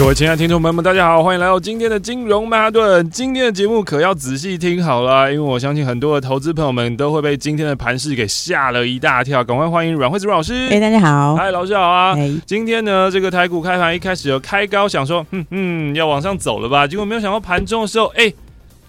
各位亲爱的听众朋友们，大家好，欢迎来到今天的金融曼哈顿。今天的节目可要仔细听好了，因为我相信很多的投资朋友们都会被今天的盘势给吓了一大跳。赶快欢迎阮慧子阮老师。哎，大家好，嗨，老师好啊。今天呢，这个台股开盘一开始有开高，想说，嗯嗯，要往上走了吧？结果没有想到盘中的时候，哎，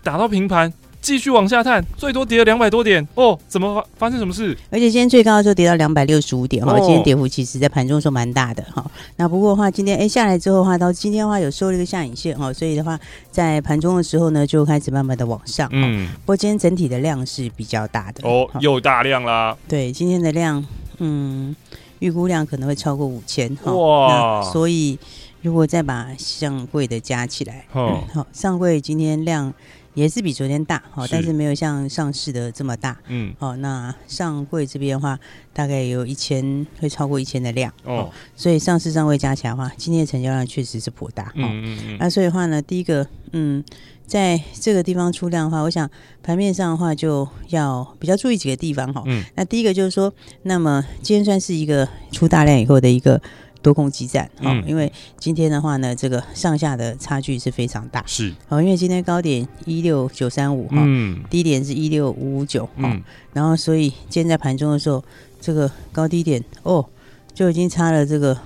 打到平盘。继续往下探，最多跌了两百多点哦！怎么发发生什么事？而且今天最高的时候跌到两百六十五点哈，哦、今天跌幅其实在盘中时候蛮大的哈。那不过的话，今天哎下来之后的话，到今天的话有收了一个下影线哈，所以的话在盘中的时候呢，就开始慢慢的往上。嗯，不过今天整体的量是比较大的哦，又大量啦。对，今天的量，嗯，预估量可能会超过五千哈。哇，所以如果再把上柜的加起来，好、嗯，上柜今天量。也是比昨天大，好，但是没有像上市的这么大，嗯，哦，那上柜这边的话，大概有一千，会超过一千的量，哦，所以上市上柜加起来的话，今天的成交量确实是颇大，嗯嗯嗯，那所以的话呢，第一个，嗯，在这个地方出量的话，我想盘面上的话就要比较注意几个地方哈，嗯，那第一个就是说，那么今天算是一个出大量以后的一个。多空激战，啊，嗯、因为今天的话呢，这个上下的差距是非常大，是，哦，因为今天高点一六九三五，哈，嗯，低点是一六五五九，哈，然后所以今天在盘中的时候，这个高低点哦，就已经差了这个。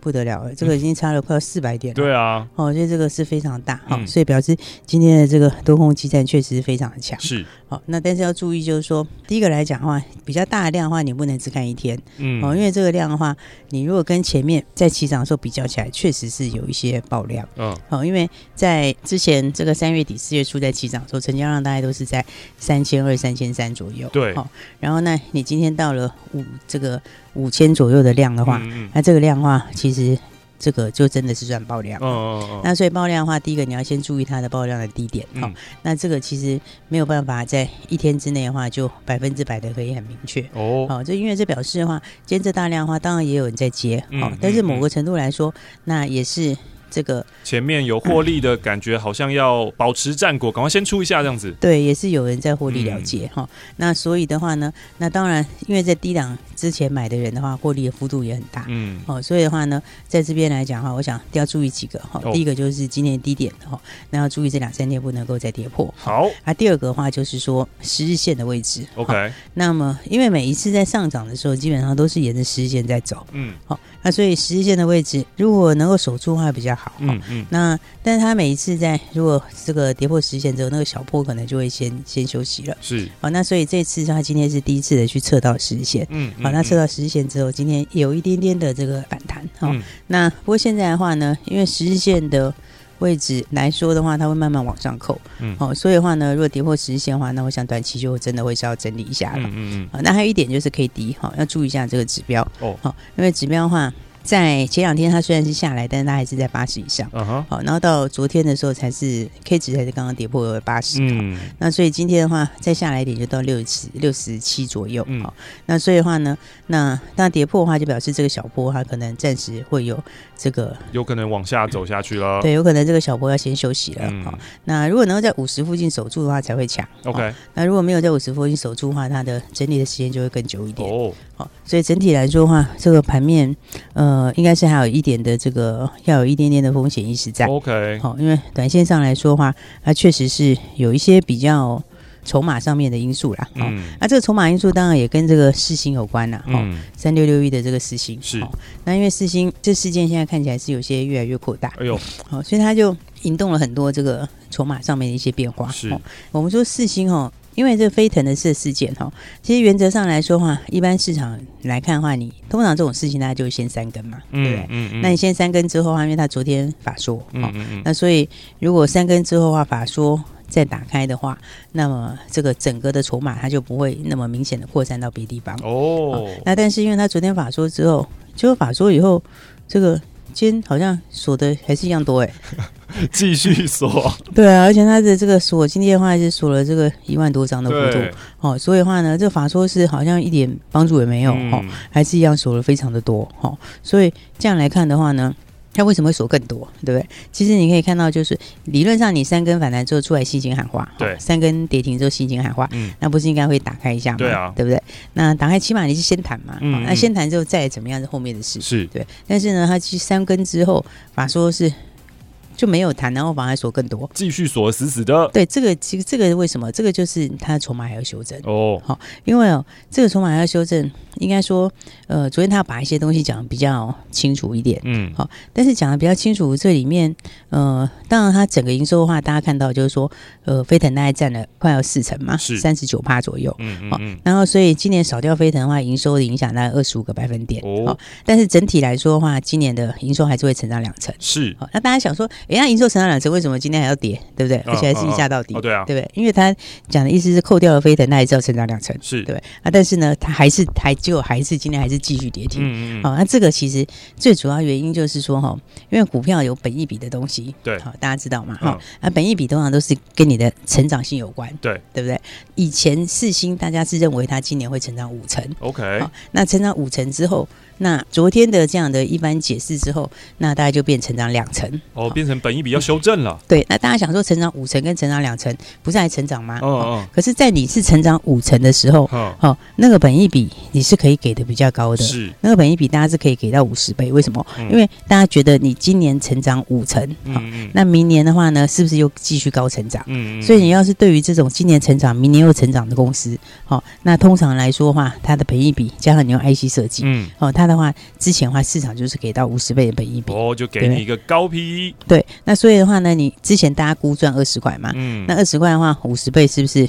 不得了了，这个已经差了快要四百点了。对啊，哦，所以这个是非常大，好、嗯。哦，所以表示今天的这个多空激战确实是非常的强。是，好、哦，那但是要注意，就是说，第一个来讲的话，比较大的量的话，你不能只看一天，嗯，哦，因为这个量的话，你如果跟前面在起涨的时候比较起来，确实是有一些爆量，嗯，好、哦，因为在之前这个三月底四月初在起涨的时候，成交量大概都是在三千二、三千三左右，对，好、哦，然后呢，你今天到了五这个五千左右的量的话，嗯嗯那这个量的话，其实。这个就真的是算爆量，哦哦哦，那所以爆量的话，第一个你要先注意它的爆量的低点，好、嗯。哦，那这个其实没有办法在一天之内的话就百分之百的可以很明确。哦，好，这因为这表示的话，今天这大量的话，当然也有人在接，好、哦，但是某个程度来说，那也是。这个前面有获利的感觉，好像要保持战果，赶快先出一下这样子。对，也是有人在获利了结哈、嗯哦。那所以的话呢，那当然，因为在低档之前买的人的话，获利的幅度也很大。嗯，哦，所以的话呢，在这边来讲的话，我想要注意几个哈。哦、第一个就是今天低点哈，那要注意这两三天不能够再跌破。好，啊，第二个的话就是说十日线的位置。OK，、哦、那么因为每一次在上涨的时候，基本上都是沿着十日线在走。嗯，好、哦，那所以十日线的位置如果能够守住的话比较好。嗯嗯，那。但是他每一次在如果这个跌破十线之后，那个小破可能就会先先休息了。是，好，那所以这次他今天是第一次的去测到十线，嗯，好，那测到十线之后，今天有一点点的这个反弹，好，嗯、那不过现在的话呢，因为十线的位置来说的话，它会慢慢往上扣，嗯，好，所以的话呢，如果跌破十日线的话，那我想短期就真的会是要整理一下了，嗯嗯嗯，那还有一点就是 K D，好，要注意一下这个指标，哦，好，因为指标的话。在前两天，它虽然是下来，但是它还是在八十以上。好、uh 然后到昨天的时候，才是 K 值才是刚刚跌破八十。嗯，那所以今天的话，再下来一点就到六十七、六十七左右。嗯，好，那所以的话呢，那当然跌破的话，就表示这个小波它可能暂时会有这个有可能往下走下去了。对，有可能这个小波要先休息了。好、嗯，那如果能够在五十附近守住的话，才会强。OK，那如果没有在五十附近守住的话，它的整理的时间就会更久一点。哦，好，所以整体来说的话，这个盘面呃。呃，应该是还有一点的这个，要有一点点的风险意识在。OK，好，因为短线上来说的话，它确实是有一些比较筹码上面的因素啦。嗯，那这个筹码因素当然也跟这个四星有关啦。嗯，三六六一的这个四星是。那因为四星这事件现在看起来是有些越来越扩大。哎呦，好，所以它就引动了很多这个筹码上面的一些变化。是，我们说四星哦。因为这飞腾的这事件哈，其实原则上来说的话，一般市场来看的话，你通常这种事情大家就会先三根嘛，对不对？嗯嗯。那你先三根之后的话，因为他昨天法说，嗯嗯，那所以如果三根之后的话，法说再打开的话，那么这个整个的筹码它就不会那么明显的扩散到别地方哦。那但是因为他昨天法说之后，结果法说以后，这个。今天好像锁的还是一样多哎，继续锁。对啊，而且它的这个锁今天的话是锁了这个一万多张的幅度，哦，所以的话呢，这个法说是好像一点帮助也没有，哦，还是一样锁了非常的多，哦，所以这样来看的话呢。它为什么会锁更多，对不对？其实你可以看到，就是理论上你三根反弹之后出来吸金喊话，对，三根跌停之后吸金喊话，嗯，那不是应该会打开一下吗？对啊，对不对？那打开起码你是先谈嘛，嗯，那先谈之后再怎么样是后面的事，是对。但是呢，它其实三根之后法说是。就没有谈，然后反而锁更多，继续锁死死的。对，这个其实这个为什么？这个就是它的筹码还要修正。哦。好，因为哦，这个筹码还要修正，应该说，呃，昨天他把一些东西讲得比较清楚一点，嗯，好，但是讲的比较清楚，这里面，呃，当然它整个营收的话，大家看到就是说，呃，飞腾大概占了快要四成嘛，是。三十九趴左右，嗯嗯，好，然后所以今年少掉飞腾的话，营收的影响大概二十五个百分点，哦，但是整体来说的话，今年的营收还是会成长两成，是，好，那大家想说。人家营收成长两成，为什么今天还要跌？对不对？而且还是一下到底，对啊，对不对？因为他讲的意思是扣掉了飞腾，那也知道成长两成，是对啊。但是呢，他还是还就还是今天还是继续跌停。嗯嗯。好，那这个其实最主要原因就是说哈，因为股票有本益比的东西，对，好，大家知道嘛？哈，那，本益比通常都是跟你的成长性有关，对，对不对？以前四星大家是认为它今年会成长五成，OK，好，那成长五成之后。那昨天的这样的一般解释之后，那大概就变成长两成哦，变成本益比要修正了。对，那大家想说成长五成跟成长两成不是还成长吗？哦哦。可是，在你是成长五成的时候，哦，哦，那个本益比你是可以给的比较高的，是那个本益比大家是可以给到五十倍。为什么？嗯、因为大家觉得你今年成长五成，好、哦，嗯、那明年的话呢，是不是又继续高成长？嗯，所以你要是对于这种今年成长、明年又成长的公司，好、哦，那通常来说的话，它的本益比加上你用 IC 设计，嗯，哦，它。的话，之前的话市场就是给到五十倍的本益比，哦，就给你一个高 PE。对，那所以的话呢，你之前大家估赚二十块嘛，嗯，那二十块的话，五十倍是不是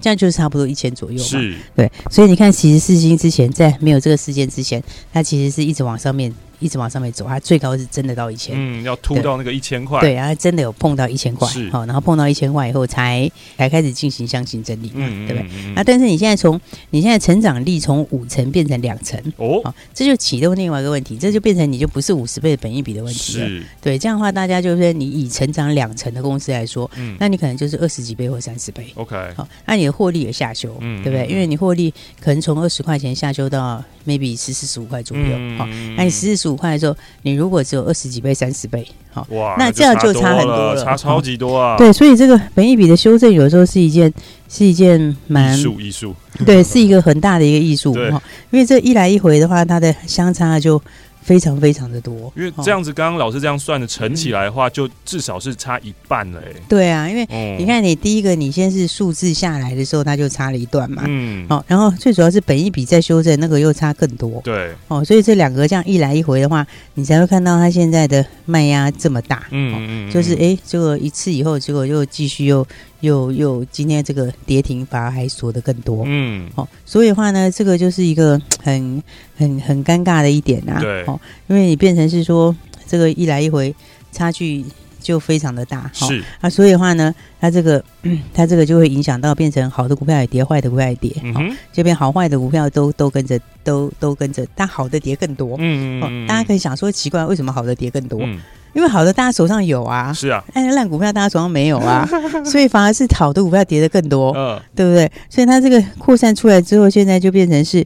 这样就是差不多一千左右嘛？是，对，所以你看，其实四星之前在没有这个事件之前，它其实是一直往上面。一直往上面走，它最高是真的到一千，嗯，要突到那个一千块，对，然后真的有碰到一千块，是，好，然后碰到一千块以后才才开始进行箱型整理，嗯，对不对？那，但是你现在从你现在成长力从五成变成两成，哦，好，这就启动另外一个问题，这就变成你就不是五十倍的本益比的问题了，是，对，这样的话大家就是你以成长两成的公司来说，嗯，那你可能就是二十几倍或三十倍，OK，好，那你的获利也下修，嗯，对不对？因为你获利可能从二十块钱下修到 maybe 十四十五块左右，好，那你十四十五块的时候。你如果只有二十几倍、三十倍，好，哇，那这样就差很多了，差超级多啊。对，所以这个本益比的修正，有时候是一件是一件蛮艺术艺术，对，是一个很大的一个艺术哈。因为这一来一回的话，它的相差就。非常非常的多，因为这样子，刚刚老师这样算的乘起来的话，就至少是差一半了哎。对啊，因为你看，你第一个你先是数字下来的时候，它就差了一段嘛。嗯。哦，然后最主要是本一笔再修正，那个又差更多。对。哦，所以这两个这样一来一回的话，你才会看到它现在的卖压这么大。嗯嗯。就是哎，结果一次以后，结果又继续又。又又今天这个跌停反而还锁得更多，嗯，好、哦，所以的话呢，这个就是一个很很很尴尬的一点呐、啊，对，哦，因为你变成是说这个一来一回差距就非常的大，是、哦、啊，所以的话呢，它这个 它这个就会影响到变成好的股票也跌，坏的股票也跌，嗯、哦，这边好坏的股票都都跟着都都跟着，但好的跌更多，嗯嗯，嗯、哦，大家可以想说奇怪，为什么好的跌更多？嗯因为好的，大家手上有啊，是啊，但是烂股票大家手上没有啊，所以反而是好的股票跌得更多，嗯，对不对？所以它这个扩散出来之后，现在就变成是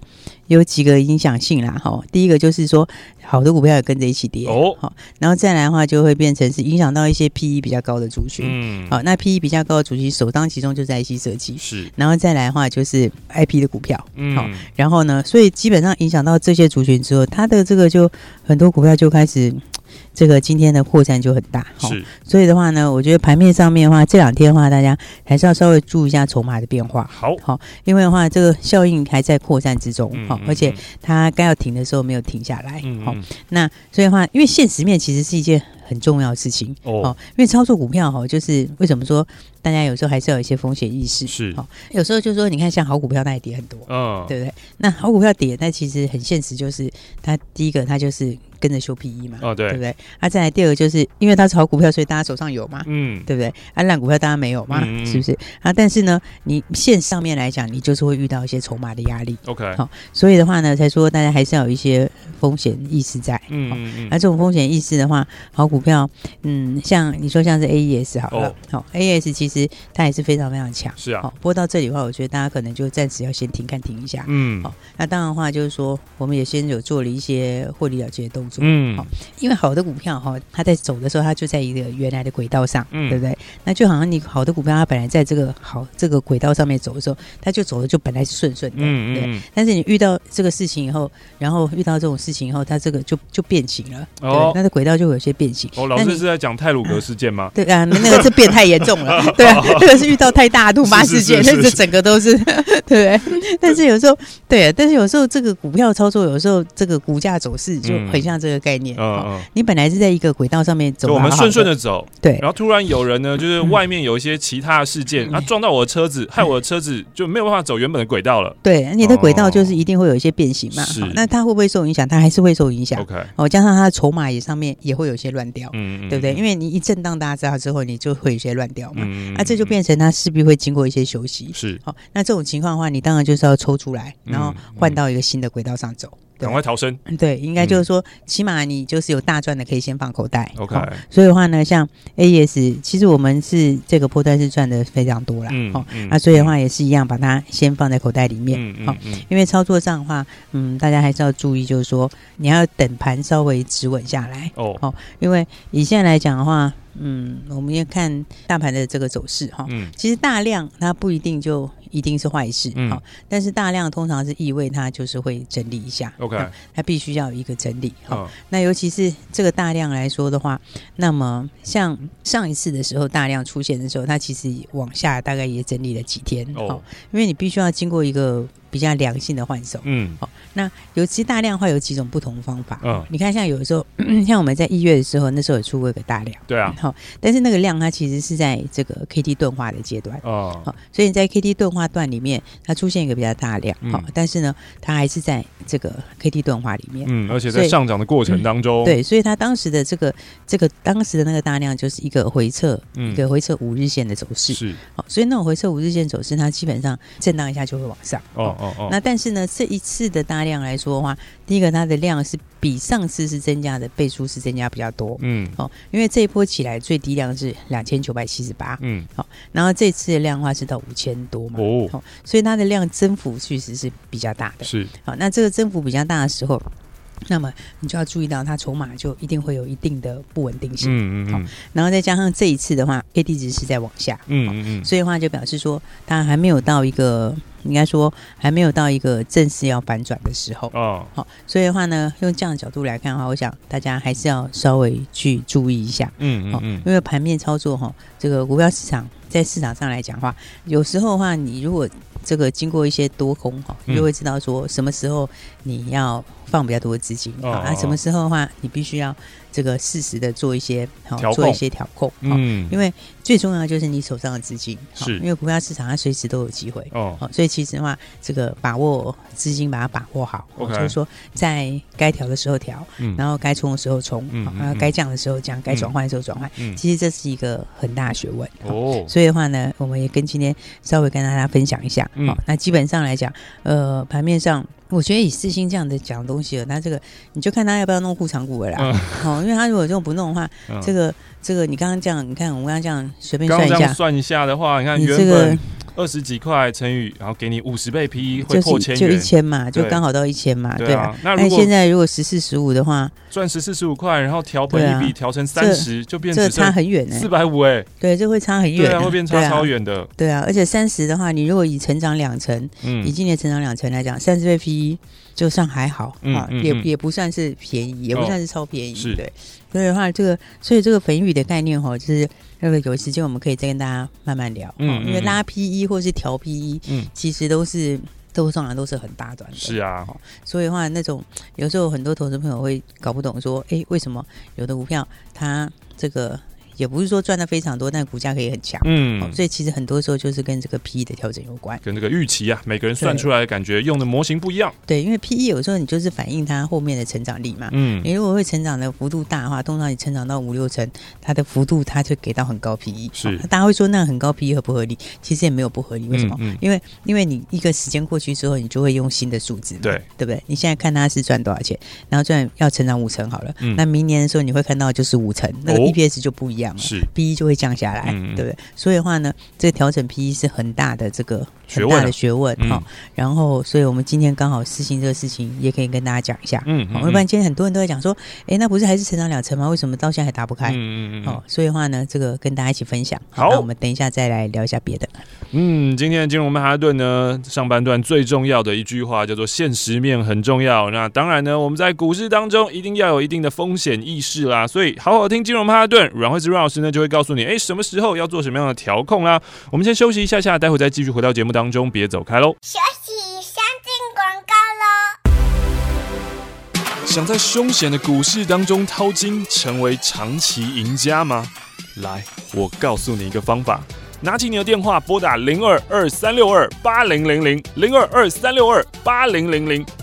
有几个影响性啦，哈。第一个就是说，好的股票也跟着一起跌，哦，好，然后再来的话，就会变成是影响到一些 PE 比较高的族群，嗯，好，那 PE 比较高的族群首当其冲就是 IC 设计，是，然后再来的话就是 IP 的股票，嗯，好，然后呢，所以基本上影响到这些族群之后，它的这个就很多股票就开始。这个今天的扩散就很大，哈，所以的话呢，我觉得盘面上面的话，这两天的话，大家还是要稍微注意一下筹码的变化，好，好，因为的话，这个效应还在扩散之中，好、嗯，而且它该要停的时候没有停下来，好、嗯，那所以的话，因为现实面其实是一件很重要的事情，哦，因为操作股票哈，就是为什么说大家有时候还是要有一些风险意识，是，好，有时候就是说，你看像好股票它也跌很多，嗯，对不对？那好股票跌，那其实很现实，就是它第一个它就是。跟着修 PE 嘛，哦对，对不对？啊，再来第二个就是因为它是好股票，所以大家手上有嘛，嗯，对不对？啊，烂股票大家没有嘛，嗯、是不是？啊，但是呢，你线上面来讲，你就是会遇到一些筹码的压力。OK，好，所以的话呢，才说大家还是要有一些风险意识在。嗯嗯嗯。那、啊、这种风险意识的话，好股票，嗯，像你说像是 AES 好了，好、哦、AES 其实它也是非常非常强。是啊。好，不过到这里的话，我觉得大家可能就暂时要先停看停一下。嗯。好，那当然的话就是说，我们也先有做了一些获利了结的动作。嗯。好，因为好的股票哈，它在走的时候，它就在一个原来的轨道上，嗯、对不对？那就好像你好的股票，它本来在这个好这个轨道上面走的时候，它就走的就本来是顺顺的，嗯对。但是你遇到这个事情以后，然后遇到这种事情以后，它这个就就变形了。哦。它的轨道就有些变形。哦，老师是在讲泰鲁格事件吗？对啊，那个是变太严重了。对啊，那个是遇到太大突发事件，那个整个都是 对不对。但是有时候，对，但是有时候这个股票操作，有时候这个股价走势就很像这个概念。嗯。你本来是在一个轨道上面走，我们顺顺的走。对。然后突然有人呢，就是外面有一些其他的事件，他撞到我的车子，害我的车子就没有办法走原本的轨道了。对，你的轨道就是一定会有一些变形嘛。是。那它会不会受影响？它还是会受影响。OK。哦，加上它的筹码也上面也会有些乱掉。嗯嗯。对不对？因为你一震荡，大家知道之后，你就会有些乱掉嘛。嗯。那这就变成它势必会经过一些休息。是。好，那这种情况的话，你当然就是要抽出来，然后换到一个新的轨道上走。赶快逃生！对，应该就是说，嗯、起码你就是有大赚的，可以先放口袋。OK，所以的话呢，像 AES，其实我们是这个波段是赚的非常多了。嗯，好、嗯，那所以的话也是一样，把它先放在口袋里面。嗯好、嗯，因为操作上的话，嗯，大家还是要注意，就是说你要等盘稍微止稳下来。哦，好，因为以现在来讲的话。嗯，我们要看大盘的这个走势哈。嗯，其实大量它不一定就一定是坏事，嗯，但是大量通常是意味它就是会整理一下，OK，它必须要有一个整理好。那尤其是这个大量来说的话，那么像上一次的时候大量出现的时候，它其实往下大概也整理了几天，哦，因为你必须要经过一个。比较良性的换手，嗯，好，那尤其大量化有几种不同方法，嗯，你看像有的时候，像我们在一月的时候，那时候也出过一个大量，对啊，好，但是那个量它其实是在这个 K T 钝化的阶段，哦，好，所以你在 K T 钝化段里面，它出现一个比较大量，好，嗯，但是呢，它还是在这个 K T 钝化里面，嗯，而且在上涨的过程当中，对，所以它当时的这个这个当时的那个大量就是一个回撤，嗯，一个回撤五日线的走势，是，好，所以那种回撤五日线走势，它基本上震荡一下就会往上，哦。哦哦，那但是呢，这一次的大量来说的话，第一个它的量是比上次是增加的倍数是增加比较多，嗯，哦，因为这一波起来最低量是两千九百七十八，嗯，好，然后这次的量的话是到五千多嘛，哦，所以它的量增幅确实是比较大的，是，好，那这个增幅比较大的时候，那么你就要注意到它筹码就一定会有一定的不稳定性，嗯嗯，好，然后再加上这一次的话，K D 值是在往下，嗯嗯嗯，所以的话就表示说它还没有到一个。应该说还没有到一个正式要反转的时候哦。好，所以的话呢，用这样的角度来看的话，我想大家还是要稍微去注意一下。嗯嗯嗯。因为盘面操作哈，这个股票市场在市场上来讲的话，有时候的话，你如果这个经过一些多空哈，你就会知道说什么时候你要放比较多的资金啊，什么时候的话你必须要。这个适时的做一些好，做一些调控，嗯，因为最重要的就是你手上的资金，是，因为股票市场它随时都有机会哦，所以其实的话，这个把握资金，把它把握好，就是说在该调的时候调，嗯，然后该冲的时候冲，嗯，然后该降的时候降，该转换的时候转换，嗯，其实这是一个很大的学问哦，所以的话呢，我们也跟今天稍微跟大家分享一下，好，那基本上来讲，呃，盘面上。我觉得以四星这样的讲东西了，那这个你就看他要不要弄护长股了啦。好、嗯，因为他如果这种不弄的话，嗯、这个这个你刚刚这样，你看我们刚刚这样随便算一下，算一下的话，你看原本。二十几块乘以，然后给你五十倍 PE 会破千元，就一千嘛，就刚好到一千嘛，对啊。那现在如果十四十五的话，赚十四十五块，然后调本一笔调成三十，就变成这差很远哎，四百五哎，对，这会差很远，对啊，会变差超远的，对啊。而且三十的话，你如果以成长两成，嗯，以今年成长两成来讲，三十倍 PE 就算还好啊，也也不算是便宜，也不算是超便宜，对。所以的话，这个所以这个粉雨的概念哈，就是。那个有时间我们可以再跟大家慢慢聊，嗯，因为拉 PE 或是调 PE，嗯，其实都是都上来都是很大段的，是啊，所以的话那种有时候很多投资朋友会搞不懂说，哎，为什么有的股票它这个也不是说赚的非常多，但股价可以很强。嗯、哦，所以其实很多时候就是跟这个 P E 的调整有关，跟这个预期啊，每个人算出来的感觉用的模型不一样。对，因为 P E 有时候你就是反映它后面的成长力嘛。嗯，你如果会成长的幅度大的话，通常你成长到五六成，它的幅度它就给到很高 P E。是、哦，大家会说那很高 P E 合不合理？其实也没有不合理。为什么？嗯嗯、因为因为你一个时间过去之后，你就会用新的数字，对对不对？你现在看它是赚多少钱，然后赚要成长五成好了，嗯、那明年的时候你会看到就是五成，那个 E P S 就不一样了，是 P E 就会降下来，嗯、对不对？所以的话呢，这个调整 P E 是很大的这个很大的学问哈、嗯。然后，所以我们今天刚好实行这个事情，也可以跟大家讲一下。嗯，要不然今天很多人都在讲说，哎，那不是还是成长两成吗？为什么到现在还打不开？嗯嗯嗯。哦，所以的话呢，这个跟大家一起分享。好，那我们等一下再来聊一下别的。嗯，今天的金融曼哈顿呢，上半段最重要的一句话叫做“现实面很重要”。那当然呢，我们在股市当中一定要有一定的风险意识啦。所以，好好听金融曼哈顿，阮惠慈阮老师呢就会告诉你，哎，什么时候要做什么样的调控啦。我们先休息一下下，待会再继续回到节目当中，别走开喽。休息，先进广告喽。想在凶险的股市当中淘金，成为长期赢家吗？来，我告诉你一个方法。拿起你的电话，拨打零二二三六二八零零零零二二三六二八零零零。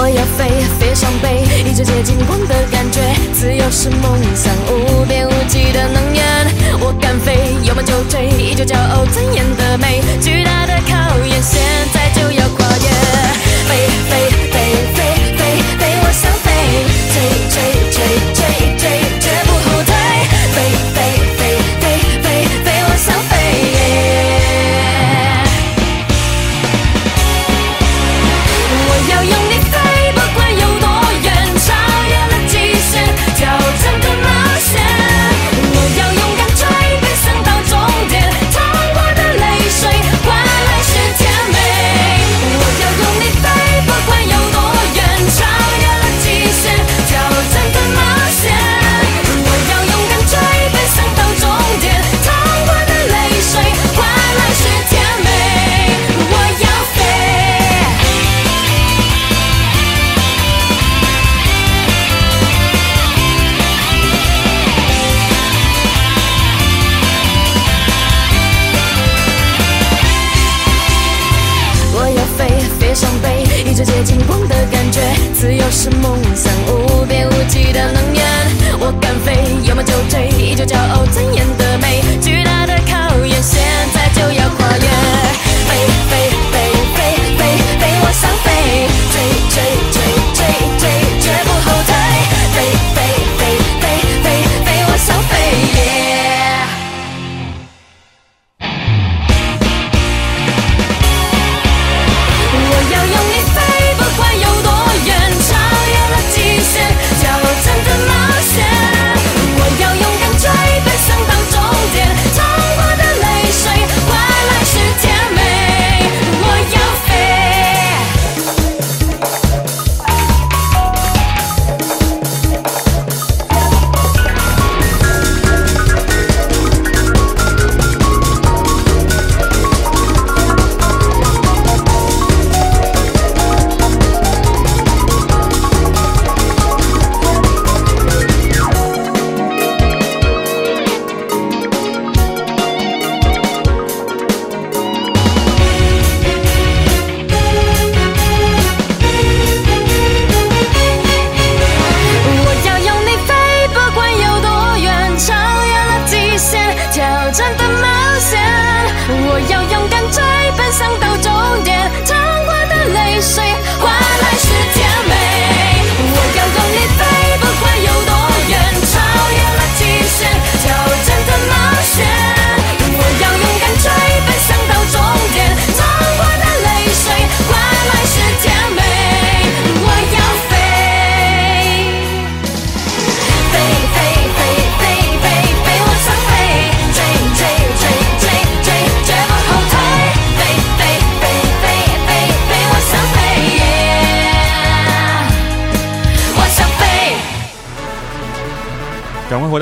我要飞，飞上北，一直接近光的感觉。自由是梦想，无边无际的能源。我敢飞，有梦就追，依旧骄傲尊严的美。巨大的考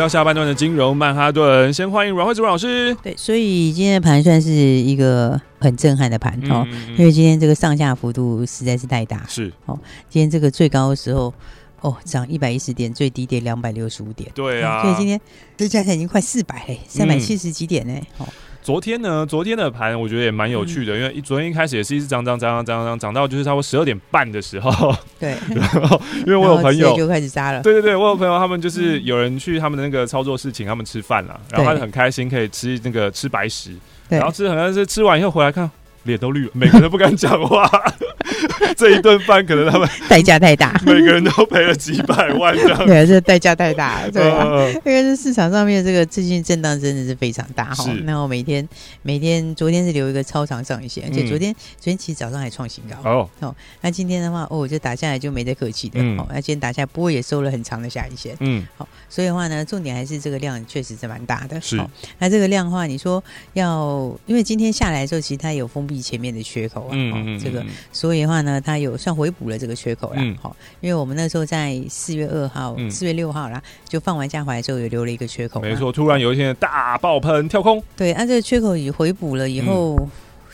到下半段的金融曼哈顿，先欢迎阮慧珠老师。对，所以今天的盘算是一个很震撼的盘哦，因为今天这个上下幅度实在是太大。是哦，今天这个最高的时候哦涨一百一十点，最低跌两百六十五点。对啊，所以今天这加起来已经快四百嘞，三百七十几点嘞。哦。昨天呢，昨天的盘我觉得也蛮有趣的，嗯、因为昨天一开始也是一直涨涨涨涨涨涨涨到就是差不多十二点半的时候，对，然后因为我有朋友就开始扎了，对对对，我有朋友他们就是有人去他们的那个操作室请他们吃饭了，然后他就很开心可以吃那个吃白食，然后吃好像是吃完以后回来看。脸都绿了，每个人都不敢讲话。这一顿饭可能他们 代价太大，每个人都赔了几百万这样。对，这代价太大，对啊。因为这市场上面这个最近震荡真的是非常大哈。那我每天每天昨天是留一个超长上影线，而且昨天昨天其实早上还创新高哦哦。那今天的话哦，就打下来就没得客气的哦。那今天打下来，不过也收了很长的下影线。嗯，好，所以的话呢，重点还是这个量确实是蛮大的。是。那这个量的话，你说要因为今天下来的时候，其实它有封闭。前面的缺口啊，嗯嗯嗯这个，所以的话呢，它有算回补了这个缺口啦。好、嗯，因为我们那时候在四月二号、四、嗯、月六号啦，就放完假回来之后，有留了一个缺口。没错，突然有一天大爆喷跳空。对，按、啊、这个缺口已回补了以后。嗯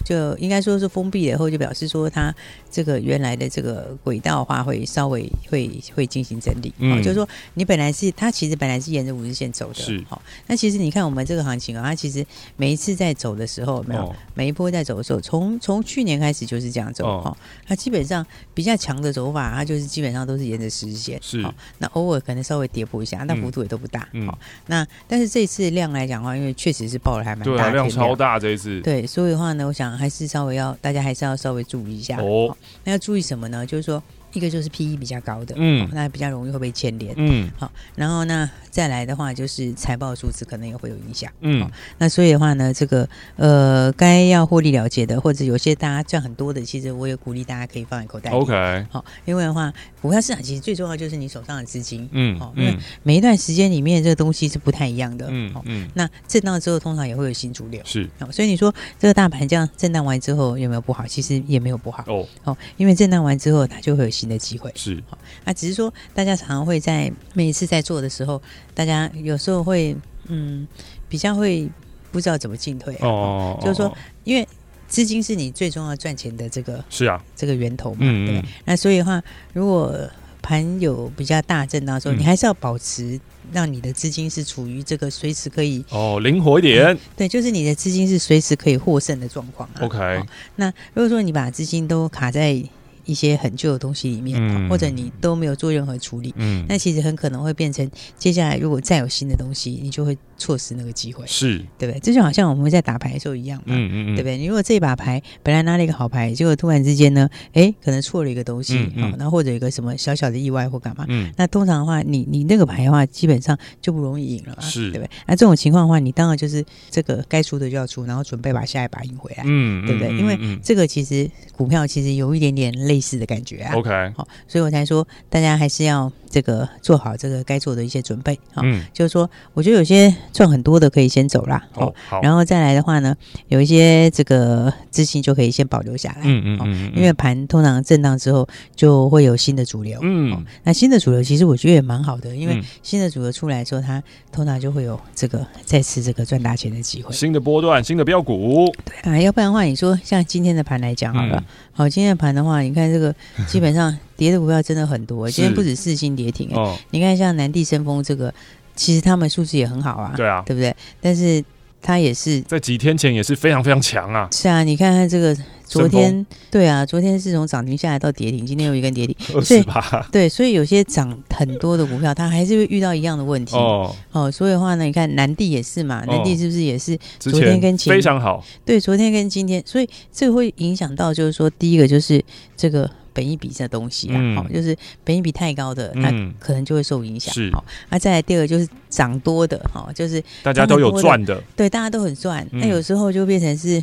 就应该说是封闭了以后，就表示说它这个原来的这个轨道的话，会稍微会会进行整理。嗯，就是说你本来是它其实本来是沿着五日线走的。是。好，那其实你看我们这个行情啊，它其实每一次在走的时候，没有每一波在走的时候，从从去年开始就是这样走。哦。它基本上比较强的走法，它就是基本上都是沿着十日线。是。那偶尔可能稍微跌破一下，那幅度也都不大。嗯。好那但是这一次量来讲的话，因为确实是爆了还蛮大，量超大这一次。对，所以的话呢，我想。还是稍微要大家还是要稍微注意一下哦。那要注意什么呢？就是说。一个就是 P E 比较高的，嗯，那比较容易会被牵连，嗯，好，然后呢，再来的话就是财报数字可能也会有影响，嗯，那所以的话呢，这个呃，该要获利了结的，或者有些大家赚很多的，其实我也鼓励大家可以放在口袋里，OK，好，因为的话，股票市场其实最重要就是你手上的资金，嗯，好，因为每一段时间里面这个东西是不太一样的，嗯嗯，那震荡之后通常也会有新主流，是，所以你说这个大盘这样震荡完之后有没有不好？其实也没有不好，哦，好，因为震荡完之后它就会有新的机会。是。好，那只是说大家常常会在每一次在做的时候，大家有时候会嗯比较会不知道怎么进退哦，就是说因为资金是你最重要赚钱的这个是啊。这个源头嘛，对，那所以的话，如果盘有比较大震荡的时候，嗯、你还是要保持让你的资金是处于这个随时可以哦灵活一点、嗯，对，就是你的资金是随时可以获胜的状况、啊。OK，、哦、那如果说你把资金都卡在。一些很旧的东西里面，嗯、或者你都没有做任何处理，嗯，那其实很可能会变成接下来如果再有新的东西，你就会错失那个机会，是对不对？这就好像我们在打牌的时候一样嘛，嗯嗯，嗯对不对？你如果这一把牌本来拿了一个好牌，结果突然之间呢，哎，可能错了一个东西，嗯，嗯，然后或者一个什么小小的意外或干嘛，嗯，那通常的话，你你那个牌的话，基本上就不容易赢了嘛，是对不对？那这种情况的话，你当然就是这个该出的就要出，然后准备把下一把赢回来，嗯，对不对？因为这个其实股票其实有一点点类似的感觉啊。OK，好，所以我才说大家还是要这个做好这个该做的一些准备啊。嗯，就是说，我觉得有些赚很多的可以先走啦。哦，好，然后再来的话呢，有一些这个资金就可以先保留下来。嗯嗯嗯，因为盘通常震荡之后就会有新的主流。嗯，那新的主流其实我觉得也蛮好的，因为新的主流出来之后，它通常就会有这个再次这个赚大钱的机会。新的波段，新的标股。对啊，要不然的话，你说像今天的盘来讲好了。好，今天的盘的话，你看这个 基本上跌的股票真的很多。今天不止四星跌停，哦，你看像南地生风这个，其实他们素质也很好啊，对啊，对不对？但是他也是在几天前也是非常非常强啊。是啊，你看看这个昨天，对啊，昨天是从涨停下来到跌停，今天又一根跌停，所以对，所以有些涨很多的股票，它还是会遇到一样的问题哦。哦，所以的话呢，你看南地也是嘛，南地是不是也是昨天跟前非常好？对，昨天跟今天，所以这个会影响到，就是说第一个就是这个本一比这东西啊，好，就是本一比太高的，那可能就会受影响。是，好，那再来第二个就是涨多的，哈，就是大家都有赚的，对，大家都很赚，那有时候就变成是。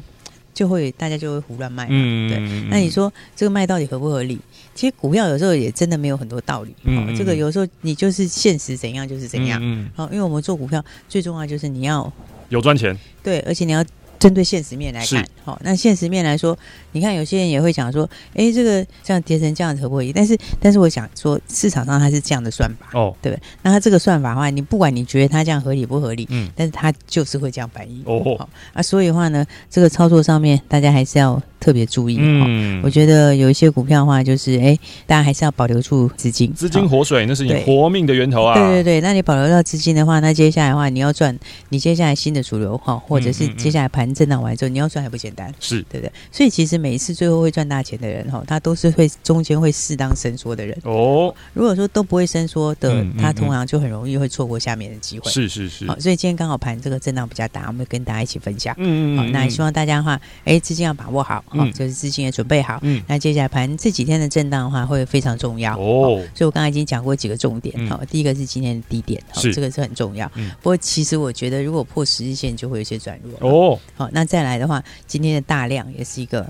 就会大家就会胡乱卖嘛，嗯、对。那你说这个卖到底合不合理？其实股票有时候也真的没有很多道理。嗯、哦，这个有时候你就是现实怎样就是怎样。嗯，好、因为我们做股票最重要就是你要有赚钱，对，而且你要针对现实面来看，好、哦，那现实面来说，你看有些人也会讲说，哎、欸，这个这样跌成这样子合不可以？但是，但是我想说，市场上它是这样的算法，哦，对不对？那它这个算法的话，你不管你觉得它这样合理不合理，嗯，但是它就是会这样反应，哦，好、哦，啊，所以的话呢，这个操作上面大家还是要特别注意，嗯、哦，我觉得有一些股票的话，就是哎、欸，大家还是要保留住资金，资金活水、哦、那是你活命的源头啊，对对对，那你保留到资金的话，那接下来的话，你要赚，你接下来新的主流哈，或者是接下来盘震荡完之后，你要赚还不简单，是对不对？所以其实每一次最后会赚大钱的人哈，他都是会中间会适当伸缩的人哦。如果说都不会伸缩的，嗯嗯嗯，他通常就很容易会错过下面的机会。是是是。好，所以今天刚好盘这个震荡比较大，我们跟大家一起分享。嗯嗯，嗯。好，那也希望大家的话，哎，资金要把握好，嗯，就是资金也准备好。嗯。那接下来盘这几天的震荡的话，会非常重要哦。所以我刚才已经讲过几个重点。好，第一个是今天的低点，好，这个是很重要。嗯。不过其实我觉得，如果破十日线，就会有些转弱。哦。好，那再来的话，今天的大量也是一个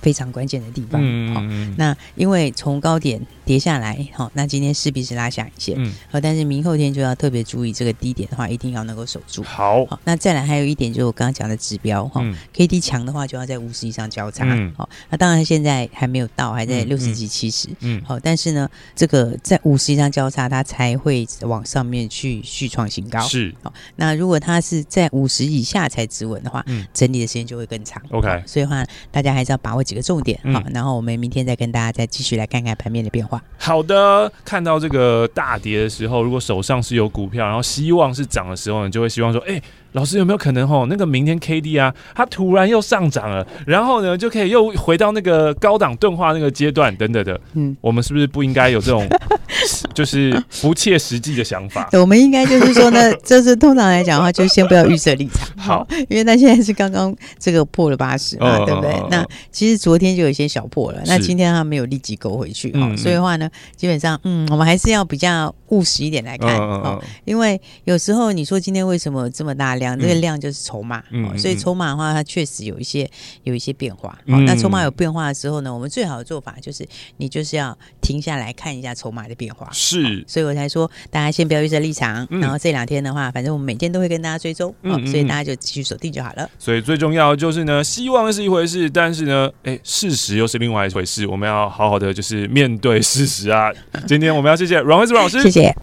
非常关键的地方。嗯，嗯，那因为从高点。跌下来，好，那今天势必是拉下影线，嗯，好，但是明后天就要特别注意这个低点的话，一定要能够守住。好，好，那再来还有一点就是我刚刚讲的指标哈、嗯、，K D 强的话就要在五十以上交叉，嗯，好，那当然现在还没有到，还在六十几、七十，嗯，好，但是呢，这个在五十以上交叉，它才会往上面去续创新高。是，好，那如果它是在五十以下才止稳的话，嗯，整理的时间就会更长。OK，所以的话大家还是要把握几个重点，好、嗯，然后我们明天再跟大家再继续来看看盘面的变化。好的，看到这个大跌的时候，如果手上是有股票，然后希望是涨的时候，你就会希望说，哎、老师有没有可能吼，那个明天 K D 啊，它突然又上涨了，然后呢就可以又回到那个高档钝化那个阶段等等的。嗯，我们是不是不应该有这种 就是不切实际的想法？我们应该就是说呢，这是通常来讲的话，就先不要预设立场。好，因为它现在是刚刚这个破了八十嘛，哦、对不对？哦、那其实昨天就有一些小破了，那今天它没有立即勾回去，嗯、所以的话呢，基本上嗯，我们还是要比较务实一点来看哦，哦，因为有时候你说今天为什么这么大？量这个量就是筹码，嗯哦，所以筹码的话，它确实有一些有一些变化。那筹码有变化的时候呢，我们最好的做法就是你就是要停下来看一下筹码的变化。是，哦，所以我才说大家先不要预设立场，嗯，然后这两天的话，反正我们每天都会跟大家追踪，哦，嗯，所以大家就继续锁定就好了。所以最重要就是呢，希望是一回事，但是呢，哎，事实又是另外一回事。我们要好好的就是面对事实啊。今天我们要谢谢阮惠慈老师，谢谢。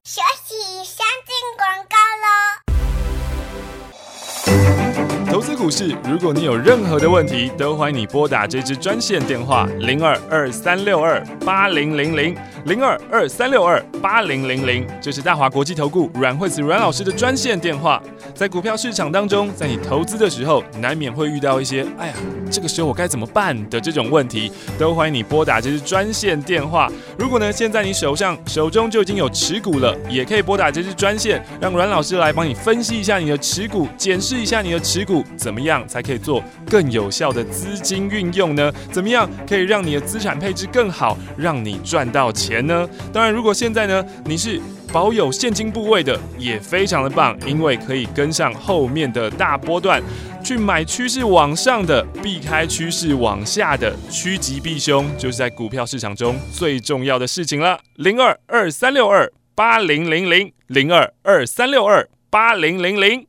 Thank you. 投资股市，如果你有任何的问题，都欢迎你拨打这支专线电话零二二三六二八零零零零二二三六二八零零零，这是大华国际投顾阮惠慈阮老师的专线电话。在股票市场当中，在你投资的时候，难免会遇到一些“哎呀，这个时候我该怎么办”的这种问题，都欢迎你拨打这支专线电话。如果呢，现在你手上手中就已经有持股了，也可以拨打这支专线，让阮老师来帮你分析一下你的持股，检视一下你的持股。怎么样才可以做更有效的资金运用呢？怎么样可以让你的资产配置更好，让你赚到钱呢？当然，如果现在呢，你是保有现金部位的，也非常的棒，因为可以跟上后面的大波段，去买趋势往上的，避开趋势往下的，趋吉避凶，就是在股票市场中最重要的事情了。零二二三六二八零零零零二二三六二八零零零。